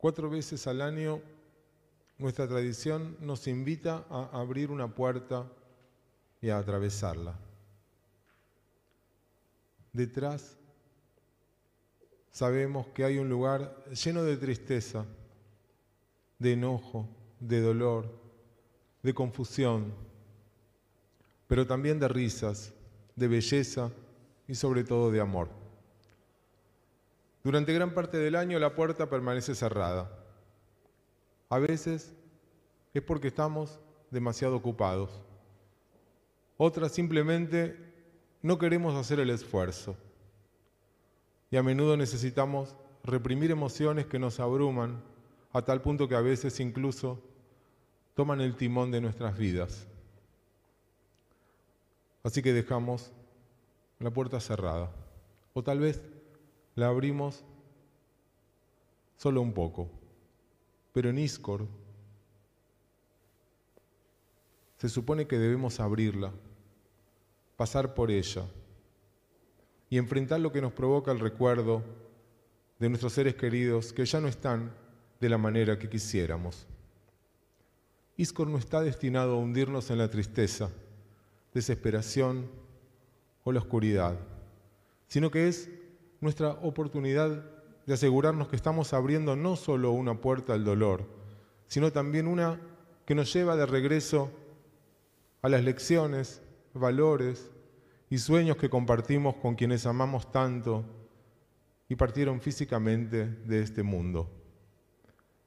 Cuatro veces al año nuestra tradición nos invita a abrir una puerta y a atravesarla. Detrás sabemos que hay un lugar lleno de tristeza, de enojo, de dolor, de confusión, pero también de risas, de belleza y sobre todo de amor. Durante gran parte del año la puerta permanece cerrada. A veces es porque estamos demasiado ocupados. Otras simplemente no queremos hacer el esfuerzo. Y a menudo necesitamos reprimir emociones que nos abruman a tal punto que a veces incluso toman el timón de nuestras vidas. Así que dejamos la puerta cerrada. O tal vez la abrimos solo un poco. Pero en Iscor se supone que debemos abrirla, pasar por ella y enfrentar lo que nos provoca el recuerdo de nuestros seres queridos que ya no están de la manera que quisiéramos. Iscor no está destinado a hundirnos en la tristeza, desesperación o la oscuridad, sino que es nuestra oportunidad de asegurarnos que estamos abriendo no solo una puerta al dolor, sino también una que nos lleva de regreso a las lecciones, valores y sueños que compartimos con quienes amamos tanto y partieron físicamente de este mundo.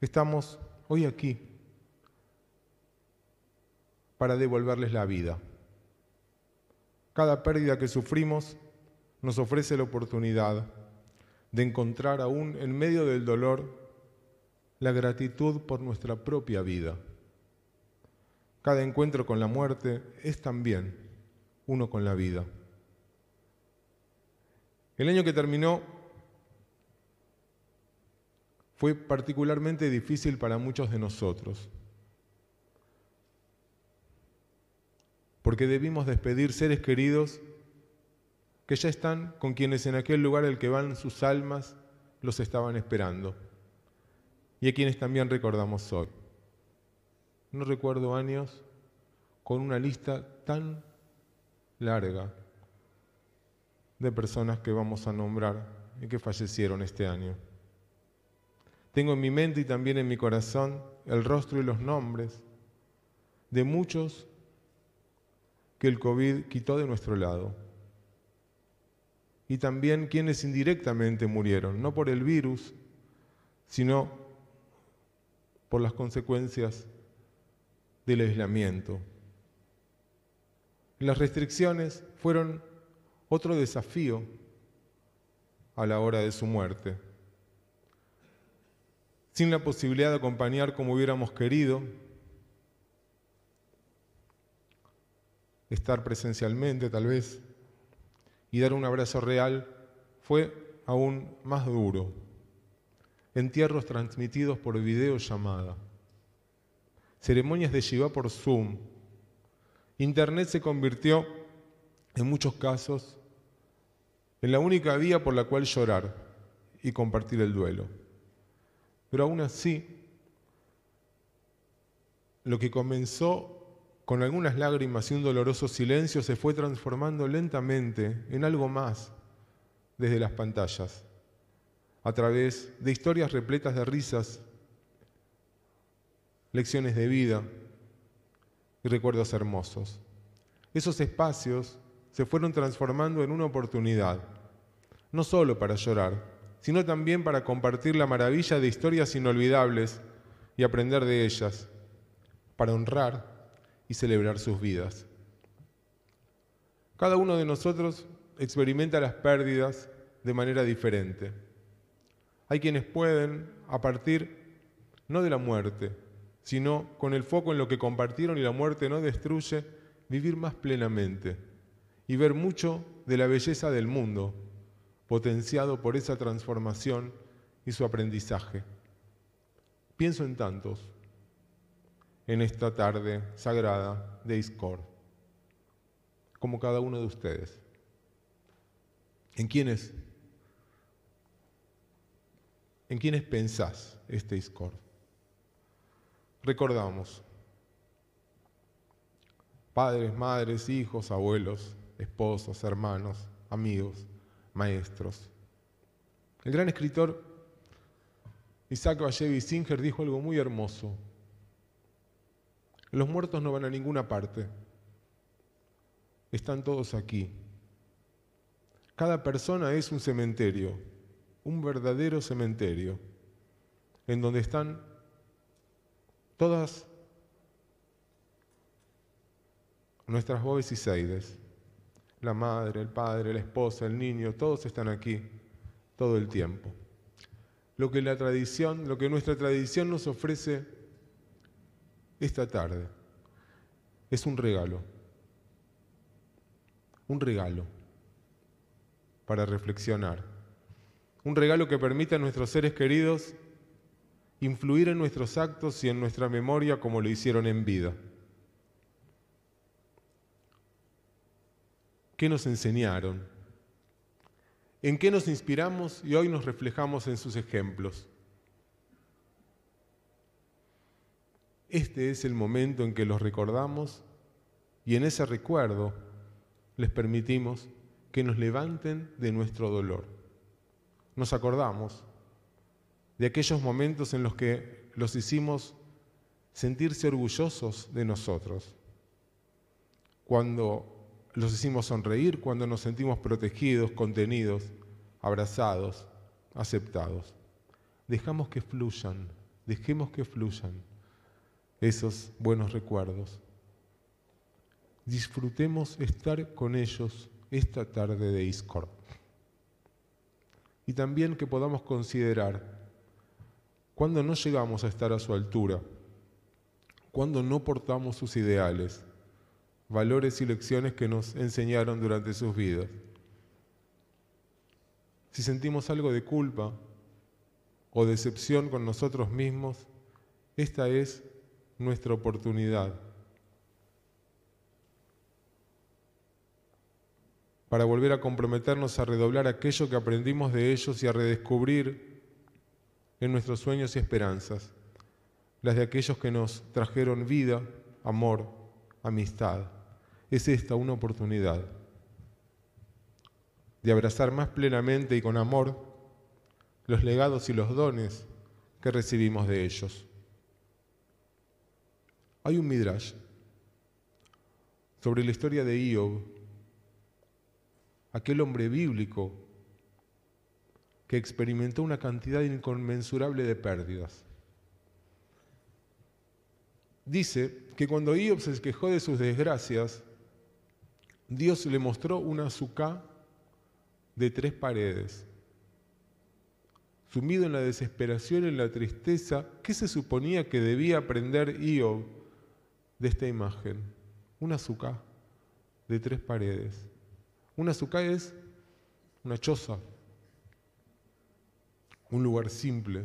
Estamos hoy aquí para devolverles la vida. Cada pérdida que sufrimos nos ofrece la oportunidad de encontrar aún en medio del dolor la gratitud por nuestra propia vida. Cada encuentro con la muerte es también uno con la vida. El año que terminó fue particularmente difícil para muchos de nosotros, porque debimos despedir seres queridos que ya están con quienes en aquel lugar al que van sus almas los estaban esperando y a quienes también recordamos hoy. No recuerdo años con una lista tan larga de personas que vamos a nombrar y que fallecieron este año. Tengo en mi mente y también en mi corazón el rostro y los nombres de muchos que el COVID quitó de nuestro lado y también quienes indirectamente murieron, no por el virus, sino por las consecuencias del aislamiento. Las restricciones fueron otro desafío a la hora de su muerte. Sin la posibilidad de acompañar como hubiéramos querido, estar presencialmente tal vez, y dar un abrazo real fue aún más duro. Entierros transmitidos por videollamada, ceremonias de Shiva por Zoom. Internet se convirtió, en muchos casos, en la única vía por la cual llorar y compartir el duelo. Pero aún así, lo que comenzó con algunas lágrimas y un doloroso silencio, se fue transformando lentamente en algo más desde las pantallas, a través de historias repletas de risas, lecciones de vida y recuerdos hermosos. Esos espacios se fueron transformando en una oportunidad, no solo para llorar, sino también para compartir la maravilla de historias inolvidables y aprender de ellas, para honrar y celebrar sus vidas. Cada uno de nosotros experimenta las pérdidas de manera diferente. Hay quienes pueden, a partir no de la muerte, sino con el foco en lo que compartieron y la muerte no destruye, vivir más plenamente y ver mucho de la belleza del mundo, potenciado por esa transformación y su aprendizaje. Pienso en tantos en esta tarde sagrada de Iscor, como cada uno de ustedes. ¿En quiénes? ¿En quiénes pensás este Discord? Recordamos, padres, madres, hijos, abuelos, esposos, hermanos, amigos, maestros. El gran escritor Isaac Vallevi Singer dijo algo muy hermoso. Los muertos no van a ninguna parte. Están todos aquí. Cada persona es un cementerio, un verdadero cementerio, en donde están todas nuestras voces y seides. La madre, el padre, la esposa, el niño, todos están aquí todo el tiempo. Lo que la tradición, lo que nuestra tradición nos ofrece esta tarde es un regalo. Un regalo para reflexionar. Un regalo que permite a nuestros seres queridos influir en nuestros actos y en nuestra memoria como lo hicieron en vida. ¿Qué nos enseñaron? ¿En qué nos inspiramos y hoy nos reflejamos en sus ejemplos? Este es el momento en que los recordamos y en ese recuerdo les permitimos que nos levanten de nuestro dolor. Nos acordamos de aquellos momentos en los que los hicimos sentirse orgullosos de nosotros, cuando los hicimos sonreír cuando nos sentimos protegidos, contenidos, abrazados, aceptados. Dejamos que fluyan, dejemos que fluyan esos buenos recuerdos. Disfrutemos estar con ellos esta tarde de Iscord. Y también que podamos considerar cuando no llegamos a estar a su altura, cuando no portamos sus ideales, valores y lecciones que nos enseñaron durante sus vidas. Si sentimos algo de culpa o decepción con nosotros mismos, esta es nuestra oportunidad para volver a comprometernos a redoblar aquello que aprendimos de ellos y a redescubrir en nuestros sueños y esperanzas, las de aquellos que nos trajeron vida, amor, amistad es esta una oportunidad de abrazar más plenamente y con amor los legados y los dones que recibimos de ellos. Hay un midrash sobre la historia de Iob, aquel hombre bíblico que experimentó una cantidad inconmensurable de pérdidas. Dice que cuando Iob se quejó de sus desgracias, Dios le mostró una azúcar de tres paredes. Sumido en la desesperación y en la tristeza, ¿qué se suponía que debía aprender Iob de esta imagen? Una azúcar de tres paredes. Una azúcar es una choza, un lugar simple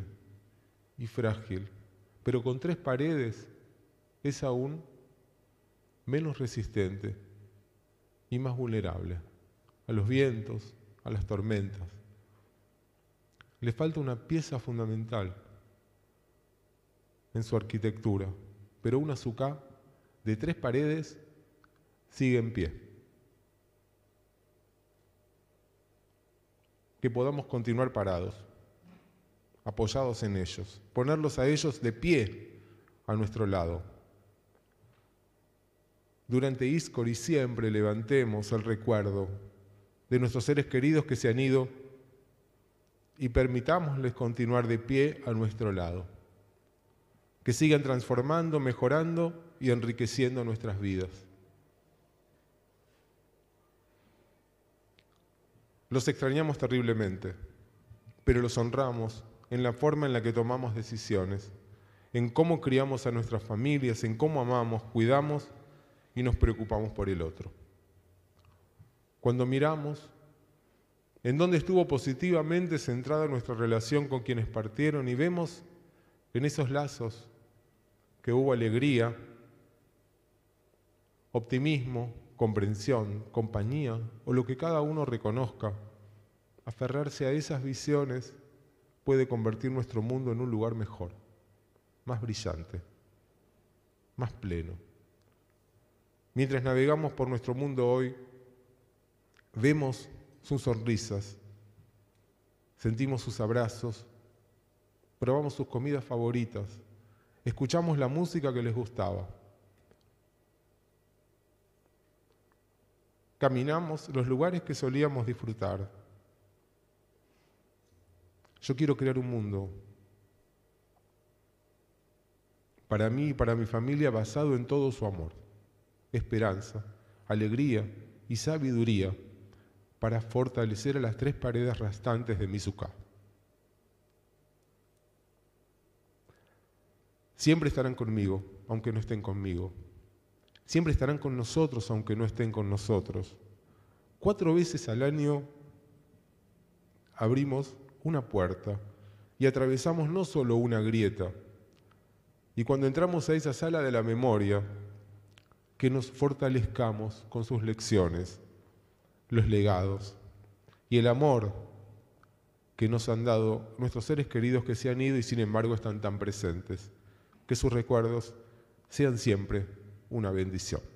y frágil, pero con tres paredes es aún menos resistente y más vulnerable a los vientos, a las tormentas. Le falta una pieza fundamental en su arquitectura, pero una azúcar de tres paredes sigue en pie. Que podamos continuar parados, apoyados en ellos, ponerlos a ellos de pie a nuestro lado durante Iscor y siempre levantemos el recuerdo de nuestros seres queridos que se han ido y permitámosles continuar de pie a nuestro lado. Que sigan transformando, mejorando y enriqueciendo nuestras vidas. Los extrañamos terriblemente, pero los honramos en la forma en la que tomamos decisiones, en cómo criamos a nuestras familias, en cómo amamos, cuidamos y nos preocupamos por el otro. Cuando miramos en dónde estuvo positivamente centrada nuestra relación con quienes partieron y vemos en esos lazos que hubo alegría, optimismo, comprensión, compañía o lo que cada uno reconozca, aferrarse a esas visiones puede convertir nuestro mundo en un lugar mejor, más brillante, más pleno. Mientras navegamos por nuestro mundo hoy, vemos sus sonrisas, sentimos sus abrazos, probamos sus comidas favoritas, escuchamos la música que les gustaba. Caminamos los lugares que solíamos disfrutar. Yo quiero crear un mundo para mí y para mi familia basado en todo su amor, esperanza, alegría y sabiduría para fortalecer a las tres paredes restantes de mi suká. Siempre estarán conmigo, aunque no estén conmigo. Siempre estarán con nosotros, aunque no estén con nosotros. Cuatro veces al año abrimos una puerta y atravesamos no solo una grieta. Y cuando entramos a esa sala de la memoria, que nos fortalezcamos con sus lecciones, los legados y el amor que nos han dado nuestros seres queridos que se han ido y sin embargo están tan presentes que sus recuerdos sean siempre una bendición.